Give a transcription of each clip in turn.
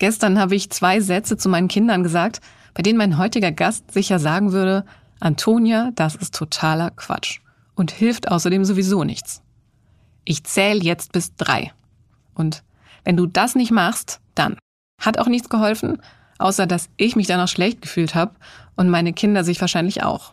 Gestern habe ich zwei Sätze zu meinen Kindern gesagt, bei denen mein heutiger Gast sicher sagen würde, Antonia, das ist totaler Quatsch und hilft außerdem sowieso nichts. Ich zähle jetzt bis drei. Und wenn du das nicht machst, dann. Hat auch nichts geholfen, außer dass ich mich danach schlecht gefühlt habe und meine Kinder sich wahrscheinlich auch.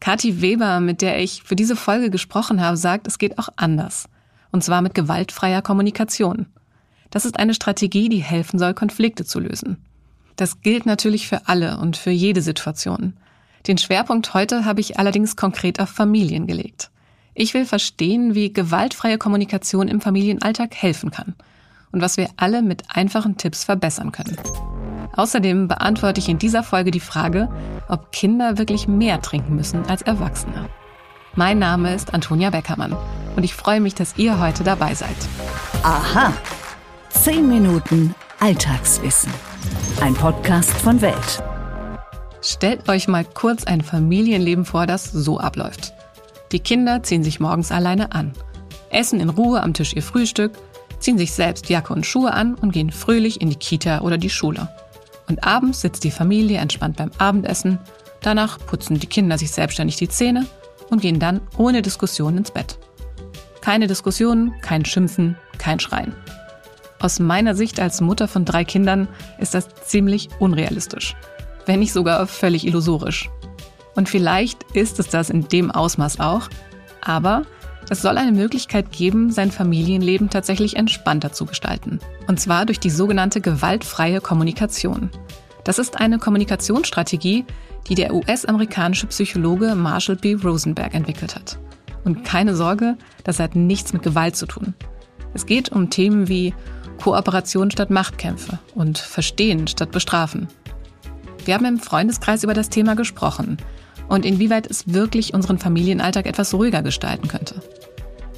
Kathi Weber, mit der ich für diese Folge gesprochen habe, sagt, es geht auch anders. Und zwar mit gewaltfreier Kommunikation. Das ist eine Strategie, die helfen soll, Konflikte zu lösen. Das gilt natürlich für alle und für jede Situation. Den Schwerpunkt heute habe ich allerdings konkret auf Familien gelegt. Ich will verstehen, wie gewaltfreie Kommunikation im Familienalltag helfen kann und was wir alle mit einfachen Tipps verbessern können. Außerdem beantworte ich in dieser Folge die Frage, ob Kinder wirklich mehr trinken müssen als Erwachsene. Mein Name ist Antonia Beckermann und ich freue mich, dass ihr heute dabei seid. Aha. 10 Minuten Alltagswissen. Ein Podcast von Welt. Stellt euch mal kurz ein Familienleben vor, das so abläuft. Die Kinder ziehen sich morgens alleine an, essen in Ruhe am Tisch ihr Frühstück, ziehen sich selbst Jacke und Schuhe an und gehen fröhlich in die Kita oder die Schule. Und abends sitzt die Familie entspannt beim Abendessen, danach putzen die Kinder sich selbstständig die Zähne und gehen dann ohne Diskussion ins Bett. Keine Diskussionen, kein Schimpfen, kein Schreien. Aus meiner Sicht als Mutter von drei Kindern ist das ziemlich unrealistisch, wenn nicht sogar völlig illusorisch. Und vielleicht ist es das in dem Ausmaß auch, aber es soll eine Möglichkeit geben, sein Familienleben tatsächlich entspannter zu gestalten. Und zwar durch die sogenannte gewaltfreie Kommunikation. Das ist eine Kommunikationsstrategie, die der US-amerikanische Psychologe Marshall B. Rosenberg entwickelt hat. Und keine Sorge, das hat nichts mit Gewalt zu tun. Es geht um Themen wie Kooperation statt Machtkämpfe und Verstehen statt Bestrafen. Wir haben im Freundeskreis über das Thema gesprochen und inwieweit es wirklich unseren Familienalltag etwas ruhiger gestalten könnte.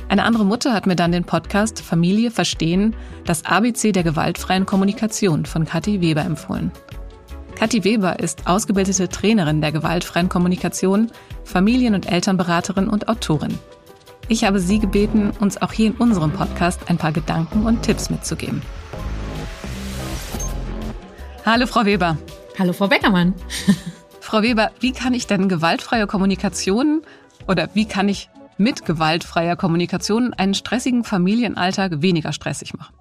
Eine andere Mutter hat mir dann den Podcast Familie verstehen, das ABC der gewaltfreien Kommunikation von Kathi Weber empfohlen. Kathi Weber ist ausgebildete Trainerin der gewaltfreien Kommunikation, Familien- und Elternberaterin und Autorin. Ich habe Sie gebeten, uns auch hier in unserem Podcast ein paar Gedanken und Tipps mitzugeben. Hallo, Frau Weber. Hallo, Frau Beckermann. Frau Weber, wie kann ich denn gewaltfreie Kommunikation oder wie kann ich mit gewaltfreier Kommunikation einen stressigen Familienalltag weniger stressig machen?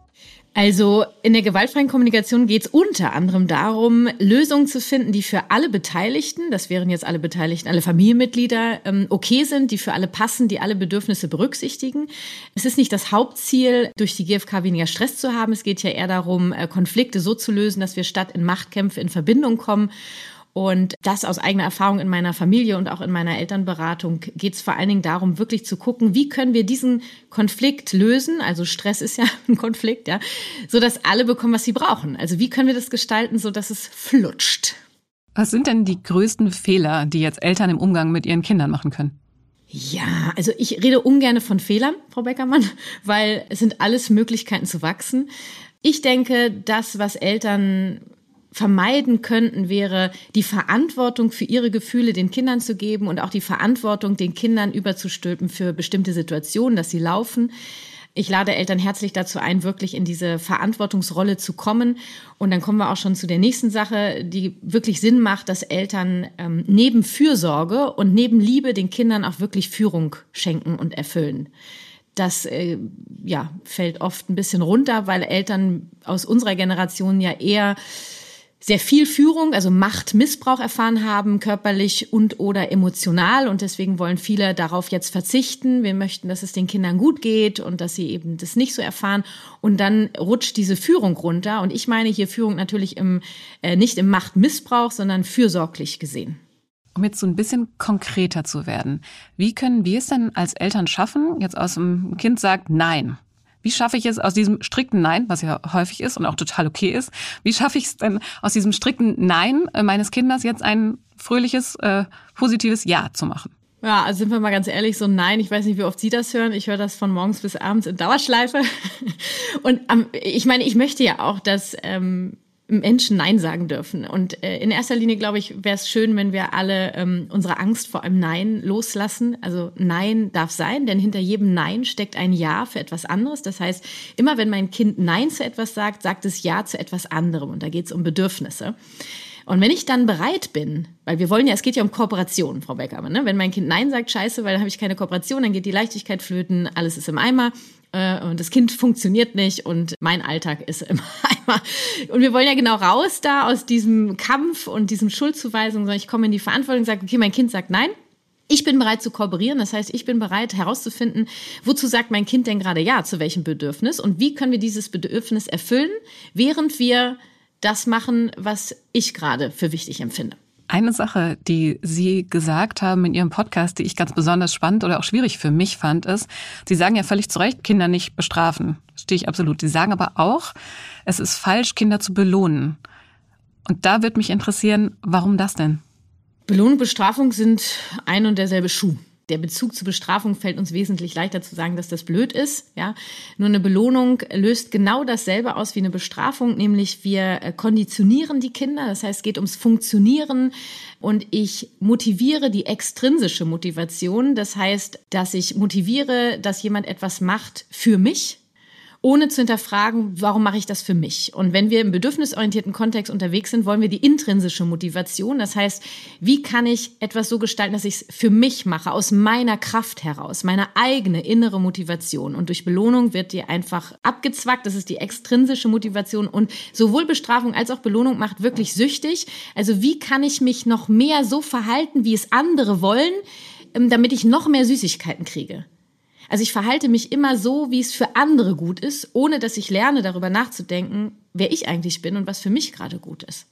Also in der gewaltfreien Kommunikation geht es unter anderem darum, Lösungen zu finden, die für alle Beteiligten, das wären jetzt alle Beteiligten, alle Familienmitglieder, ähm, okay sind, die für alle passen, die alle Bedürfnisse berücksichtigen. Es ist nicht das Hauptziel, durch die GfK weniger Stress zu haben. Es geht ja eher darum, äh, Konflikte so zu lösen, dass wir statt in Machtkämpfe in Verbindung kommen und das aus eigener Erfahrung in meiner Familie und auch in meiner Elternberatung geht es vor allen Dingen darum, wirklich zu gucken, wie können wir diesen Konflikt lösen? Also Stress ist ja ein Konflikt, ja, so dass alle bekommen, was sie brauchen. Also wie können wir das gestalten, so dass es flutscht? Was sind denn die größten Fehler, die jetzt Eltern im Umgang mit ihren Kindern machen können? Ja, also ich rede ungern von Fehlern, Frau Beckermann, weil es sind alles Möglichkeiten zu wachsen. Ich denke, das, was Eltern vermeiden könnten, wäre die Verantwortung für ihre Gefühle den Kindern zu geben und auch die Verantwortung den Kindern überzustülpen für bestimmte Situationen, dass sie laufen. Ich lade Eltern herzlich dazu ein, wirklich in diese Verantwortungsrolle zu kommen. Und dann kommen wir auch schon zu der nächsten Sache, die wirklich Sinn macht, dass Eltern ähm, neben Fürsorge und neben Liebe den Kindern auch wirklich Führung schenken und erfüllen. Das äh, ja, fällt oft ein bisschen runter, weil Eltern aus unserer Generation ja eher sehr viel Führung, also Machtmissbrauch erfahren haben, körperlich und oder emotional. Und deswegen wollen viele darauf jetzt verzichten. Wir möchten, dass es den Kindern gut geht und dass sie eben das nicht so erfahren. Und dann rutscht diese Führung runter. Und ich meine hier Führung natürlich im, äh, nicht im Machtmissbrauch, sondern fürsorglich gesehen. Um jetzt so ein bisschen konkreter zu werden, wie können wir es denn als Eltern schaffen, jetzt aus dem Kind sagt Nein, wie schaffe ich es aus diesem strikten Nein, was ja häufig ist und auch total okay ist, wie schaffe ich es denn aus diesem strikten Nein äh, meines Kindes jetzt ein fröhliches, äh, positives Ja zu machen? Ja, also sind wir mal ganz ehrlich, so nein, ich weiß nicht, wie oft Sie das hören. Ich höre das von morgens bis abends in Dauerschleife. Und ähm, ich meine, ich möchte ja auch, dass ähm, Menschen Nein sagen dürfen. Und äh, in erster Linie, glaube ich, wäre es schön, wenn wir alle ähm, unsere Angst vor einem Nein loslassen. Also Nein darf sein, denn hinter jedem Nein steckt ein Ja für etwas anderes. Das heißt, immer wenn mein Kind Nein zu etwas sagt, sagt es Ja zu etwas anderem. Und da geht es um Bedürfnisse. Und wenn ich dann bereit bin, weil wir wollen ja, es geht ja um Kooperation, Frau Beckermann, ne? wenn mein Kind Nein sagt, scheiße, weil dann habe ich keine Kooperation, dann geht die Leichtigkeit flöten, alles ist im Eimer äh, und das Kind funktioniert nicht und mein Alltag ist im Eimer. Und wir wollen ja genau raus da aus diesem Kampf und diesem Schuldzuweisung, sondern ich komme in die Verantwortung und sage, okay, mein Kind sagt Nein, ich bin bereit zu kooperieren, das heißt, ich bin bereit herauszufinden, wozu sagt mein Kind denn gerade ja, zu welchem Bedürfnis und wie können wir dieses Bedürfnis erfüllen, während wir das machen, was ich gerade für wichtig empfinde. Eine Sache, die Sie gesagt haben in Ihrem Podcast, die ich ganz besonders spannend oder auch schwierig für mich fand, ist, Sie sagen ja völlig zu Recht, Kinder nicht bestrafen. Stehe ich absolut. Sie sagen aber auch, es ist falsch, Kinder zu belohnen. Und da wird mich interessieren, warum das denn? Belohnung und Bestrafung sind ein und derselbe Schuh der Bezug zur Bestrafung fällt uns wesentlich leichter zu sagen, dass das blöd ist. Ja, nur eine Belohnung löst genau dasselbe aus wie eine Bestrafung, nämlich wir äh, konditionieren die Kinder. Das heißt, es geht ums Funktionieren und ich motiviere die extrinsische Motivation. Das heißt, dass ich motiviere, dass jemand etwas macht für mich ohne zu hinterfragen, warum mache ich das für mich? Und wenn wir im bedürfnisorientierten Kontext unterwegs sind, wollen wir die intrinsische Motivation. Das heißt, wie kann ich etwas so gestalten, dass ich es für mich mache, aus meiner Kraft heraus, meine eigene innere Motivation. Und durch Belohnung wird die einfach abgezwackt. Das ist die extrinsische Motivation. Und sowohl Bestrafung als auch Belohnung macht wirklich süchtig. Also wie kann ich mich noch mehr so verhalten, wie es andere wollen, ähm, damit ich noch mehr Süßigkeiten kriege? Also ich verhalte mich immer so, wie es für andere gut ist, ohne dass ich lerne, darüber nachzudenken, wer ich eigentlich bin und was für mich gerade gut ist.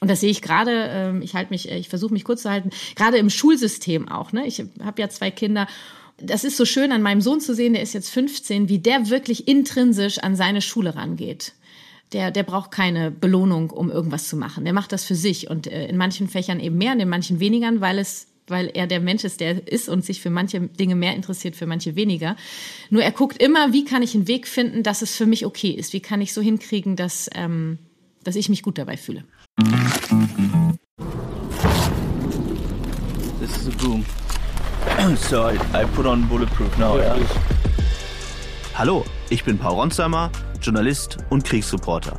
Und das sehe ich gerade, ähm, ich halte mich, ich versuche mich kurz zu halten, gerade im Schulsystem auch. Ne? Ich habe ja zwei Kinder. Das ist so schön an meinem Sohn zu sehen, der ist jetzt 15, wie der wirklich intrinsisch an seine Schule rangeht. Der, der braucht keine Belohnung, um irgendwas zu machen. Der macht das für sich und äh, in manchen Fächern eben mehr und in manchen weniger, weil es weil er der Mensch ist, der ist und sich für manche Dinge mehr interessiert, für manche weniger. Nur er guckt immer, wie kann ich einen Weg finden, dass es für mich okay ist? Wie kann ich so hinkriegen, dass, ähm, dass ich mich gut dabei fühle? This is a boom. so I, I put on bulletproof now. Yeah. Hallo, ich bin Paul Ronsheimer, Journalist und Kriegsreporter.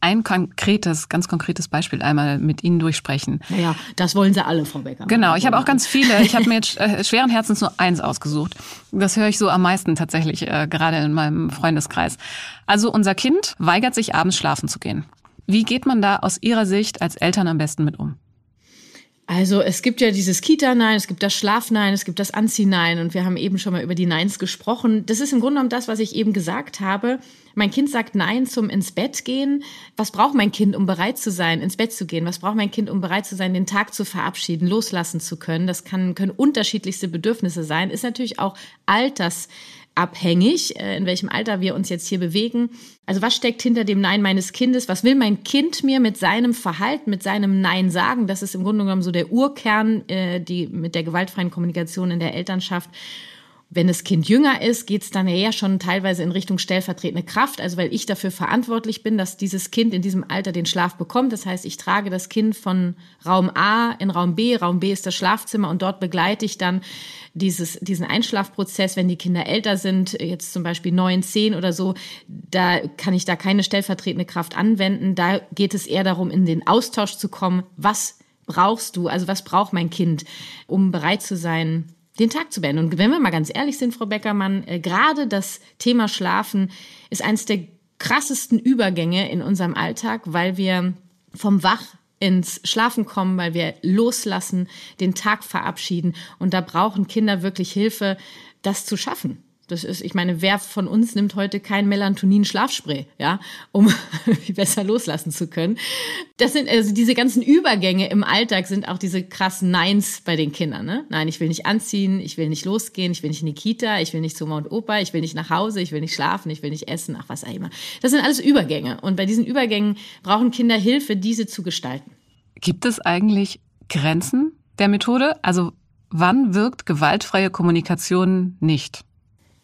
ein konkretes, ganz konkretes Beispiel einmal mit Ihnen durchsprechen. Ja, das wollen Sie alle, Frau Becker. Genau, ich habe auch ganz viele. Ich habe mir jetzt äh, schweren Herzens nur eins ausgesucht. Das höre ich so am meisten tatsächlich, äh, gerade in meinem Freundeskreis. Also unser Kind weigert sich abends schlafen zu gehen. Wie geht man da aus Ihrer Sicht als Eltern am besten mit um? Also es gibt ja dieses Kita-Nein, es gibt das Schlaf-Nein, es gibt das Anzieh-Nein und wir haben eben schon mal über die Neins gesprochen. Das ist im Grunde genommen das, was ich eben gesagt habe. Mein Kind sagt Nein zum ins Bett gehen. Was braucht mein Kind, um bereit zu sein, ins Bett zu gehen? Was braucht mein Kind, um bereit zu sein, den Tag zu verabschieden, loslassen zu können? Das kann, können unterschiedlichste Bedürfnisse sein. Ist natürlich auch alters abhängig, äh, in welchem Alter wir uns jetzt hier bewegen. Also was steckt hinter dem Nein meines Kindes? Was will mein Kind mir mit seinem Verhalten, mit seinem Nein sagen? Das ist im Grunde genommen so der Urkern, äh, die mit der gewaltfreien Kommunikation in der Elternschaft. Wenn das Kind jünger ist, geht es dann eher schon teilweise in Richtung stellvertretende Kraft, also weil ich dafür verantwortlich bin, dass dieses Kind in diesem Alter den Schlaf bekommt. Das heißt, ich trage das Kind von Raum A in Raum B. Raum B ist das Schlafzimmer und dort begleite ich dann dieses, diesen Einschlafprozess, wenn die Kinder älter sind, jetzt zum Beispiel neun, zehn oder so, da kann ich da keine stellvertretende Kraft anwenden. Da geht es eher darum, in den Austausch zu kommen. Was brauchst du? Also was braucht mein Kind, um bereit zu sein, den Tag zu beenden. Und wenn wir mal ganz ehrlich sind, Frau Beckermann, äh, gerade das Thema Schlafen ist eines der krassesten Übergänge in unserem Alltag, weil wir vom Wach ins Schlafen kommen, weil wir loslassen, den Tag verabschieden. Und da brauchen Kinder wirklich Hilfe, das zu schaffen. Das ist, ich meine, wer von uns nimmt heute kein Melatonin-Schlafspray, ja, um besser loslassen zu können? Das sind also diese ganzen Übergänge im Alltag sind auch diese krassen Neins bei den Kindern. Ne? Nein, ich will nicht anziehen, ich will nicht losgehen, ich will nicht in die Kita, ich will nicht zu Oma und Opa, ich will nicht nach Hause, ich will nicht schlafen, ich will nicht essen, ach was auch immer. Das sind alles Übergänge. Und bei diesen Übergängen brauchen Kinder Hilfe, diese zu gestalten. Gibt es eigentlich Grenzen der Methode? Also wann wirkt gewaltfreie Kommunikation nicht?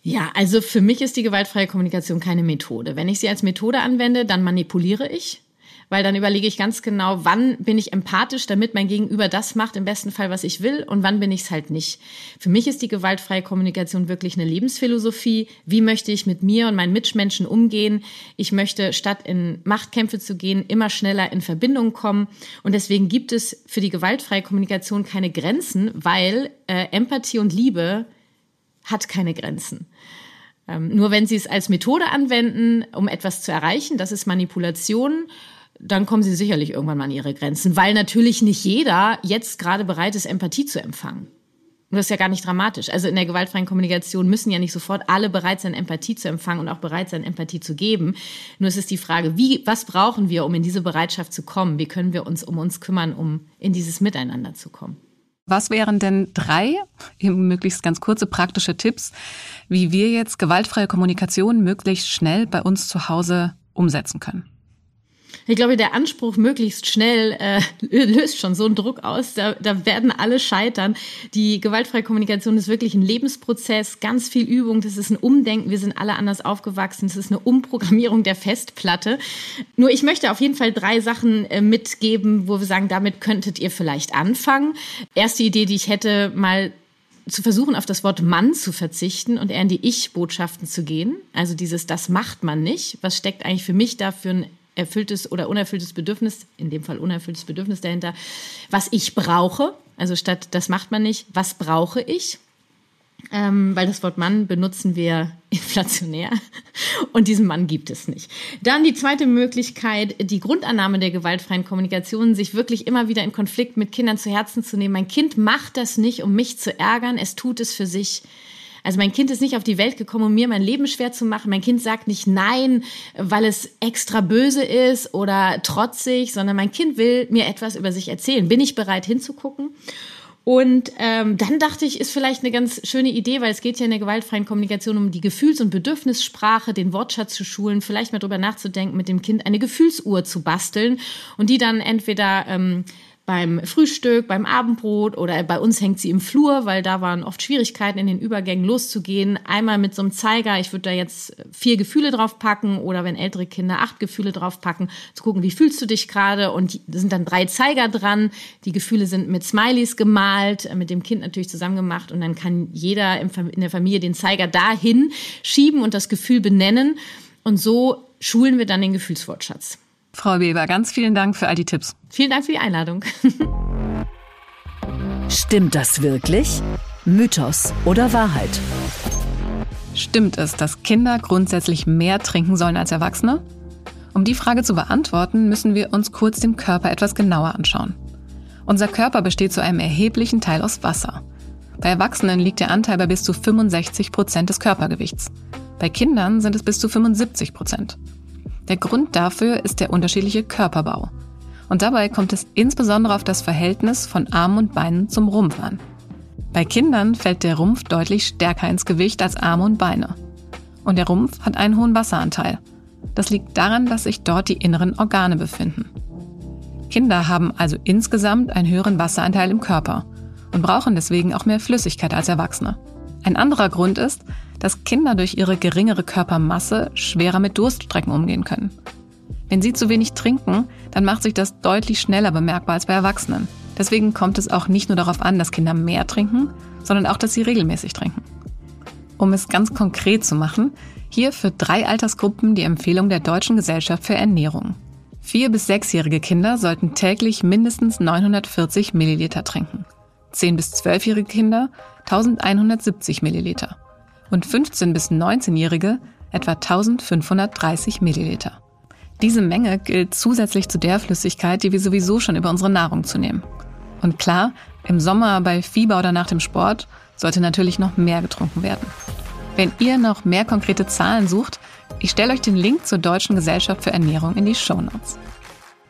Ja, also für mich ist die gewaltfreie Kommunikation keine Methode. Wenn ich sie als Methode anwende, dann manipuliere ich, weil dann überlege ich ganz genau, wann bin ich empathisch, damit mein Gegenüber das macht, im besten Fall, was ich will, und wann bin ich es halt nicht. Für mich ist die gewaltfreie Kommunikation wirklich eine Lebensphilosophie. Wie möchte ich mit mir und meinen Mitmenschen umgehen? Ich möchte, statt in Machtkämpfe zu gehen, immer schneller in Verbindung kommen. Und deswegen gibt es für die gewaltfreie Kommunikation keine Grenzen, weil äh, Empathie und Liebe hat keine Grenzen. Ähm, nur wenn Sie es als Methode anwenden, um etwas zu erreichen, das ist Manipulation, dann kommen Sie sicherlich irgendwann mal an Ihre Grenzen, weil natürlich nicht jeder jetzt gerade bereit ist, Empathie zu empfangen. Und das ist ja gar nicht dramatisch. Also in der gewaltfreien Kommunikation müssen ja nicht sofort alle bereit sein, Empathie zu empfangen und auch bereit sein, Empathie zu geben. Nur es ist die Frage, wie, was brauchen wir, um in diese Bereitschaft zu kommen? Wie können wir uns um uns kümmern, um in dieses Miteinander zu kommen? Was wären denn drei, eben möglichst ganz kurze praktische Tipps, wie wir jetzt gewaltfreie Kommunikation möglichst schnell bei uns zu Hause umsetzen können? Ich glaube, der Anspruch möglichst schnell äh, löst schon so einen Druck aus. Da, da werden alle scheitern. Die gewaltfreie Kommunikation ist wirklich ein Lebensprozess, ganz viel Übung. Das ist ein Umdenken. Wir sind alle anders aufgewachsen. Das ist eine Umprogrammierung der Festplatte. Nur ich möchte auf jeden Fall drei Sachen äh, mitgeben, wo wir sagen, damit könntet ihr vielleicht anfangen. Erste Idee, die ich hätte, mal zu versuchen, auf das Wort Mann zu verzichten und eher in die Ich-Botschaften zu gehen. Also dieses, das macht man nicht. Was steckt eigentlich für mich da für ein erfülltes oder unerfülltes Bedürfnis, in dem Fall unerfülltes Bedürfnis dahinter, was ich brauche. Also statt das macht man nicht, was brauche ich? Ähm, weil das Wort Mann benutzen wir inflationär und diesen Mann gibt es nicht. Dann die zweite Möglichkeit, die Grundannahme der gewaltfreien Kommunikation, sich wirklich immer wieder in Konflikt mit Kindern zu Herzen zu nehmen. Mein Kind macht das nicht, um mich zu ärgern, es tut es für sich. Also mein Kind ist nicht auf die Welt gekommen, um mir mein Leben schwer zu machen. Mein Kind sagt nicht nein, weil es extra böse ist oder trotzig, sondern mein Kind will mir etwas über sich erzählen. Bin ich bereit hinzugucken? Und ähm, dann dachte ich, ist vielleicht eine ganz schöne Idee, weil es geht ja in der gewaltfreien Kommunikation um die Gefühls- und Bedürfnissprache, den Wortschatz zu schulen, vielleicht mal drüber nachzudenken, mit dem Kind eine Gefühlsuhr zu basteln und die dann entweder ähm, beim Frühstück, beim Abendbrot oder bei uns hängt sie im Flur, weil da waren oft Schwierigkeiten in den Übergängen loszugehen. Einmal mit so einem Zeiger, ich würde da jetzt vier Gefühle drauf packen oder wenn ältere Kinder acht Gefühle drauf packen, zu gucken, wie fühlst du dich gerade und da sind dann drei Zeiger dran. Die Gefühle sind mit Smileys gemalt, äh, mit dem Kind natürlich zusammen gemacht und dann kann jeder in der Familie den Zeiger dahin schieben und das Gefühl benennen und so schulen wir dann den Gefühlswortschatz. Frau Weber, ganz vielen Dank für all die Tipps. Vielen Dank für die Einladung. Stimmt das wirklich? Mythos oder Wahrheit? Stimmt es, dass Kinder grundsätzlich mehr trinken sollen als Erwachsene? Um die Frage zu beantworten, müssen wir uns kurz den Körper etwas genauer anschauen. Unser Körper besteht zu einem erheblichen Teil aus Wasser. Bei Erwachsenen liegt der Anteil bei bis zu 65 Prozent des Körpergewichts. Bei Kindern sind es bis zu 75 Prozent. Der Grund dafür ist der unterschiedliche Körperbau. Und dabei kommt es insbesondere auf das Verhältnis von Armen und Beinen zum Rumpf an. Bei Kindern fällt der Rumpf deutlich stärker ins Gewicht als Arme und Beine. Und der Rumpf hat einen hohen Wasseranteil. Das liegt daran, dass sich dort die inneren Organe befinden. Kinder haben also insgesamt einen höheren Wasseranteil im Körper und brauchen deswegen auch mehr Flüssigkeit als Erwachsene. Ein anderer Grund ist, dass Kinder durch ihre geringere Körpermasse schwerer mit Durststrecken umgehen können. Wenn sie zu wenig trinken, dann macht sich das deutlich schneller bemerkbar als bei Erwachsenen. Deswegen kommt es auch nicht nur darauf an, dass Kinder mehr trinken, sondern auch, dass sie regelmäßig trinken. Um es ganz konkret zu machen, hier für drei Altersgruppen die Empfehlung der Deutschen Gesellschaft für Ernährung. Vier- bis sechsjährige Kinder sollten täglich mindestens 940 Milliliter trinken. 10- bis 12-jährige Kinder 1170 Milliliter und 15- bis 19-jährige etwa 1530 Milliliter. Diese Menge gilt zusätzlich zu der Flüssigkeit, die wir sowieso schon über unsere Nahrung zu nehmen. Und klar, im Sommer bei Fieber oder nach dem Sport sollte natürlich noch mehr getrunken werden. Wenn ihr noch mehr konkrete Zahlen sucht, ich stelle euch den Link zur Deutschen Gesellschaft für Ernährung in die Show Notes.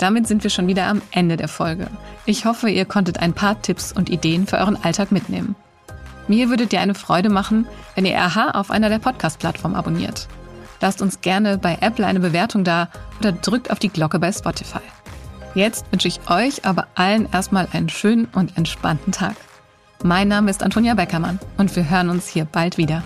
Damit sind wir schon wieder am Ende der Folge. Ich hoffe, ihr konntet ein paar Tipps und Ideen für euren Alltag mitnehmen. Mir würdet ihr eine Freude machen, wenn ihr RH auf einer der Podcast-Plattformen abonniert. Lasst uns gerne bei Apple eine Bewertung da oder drückt auf die Glocke bei Spotify. Jetzt wünsche ich euch aber allen erstmal einen schönen und entspannten Tag. Mein Name ist Antonia Beckermann und wir hören uns hier bald wieder.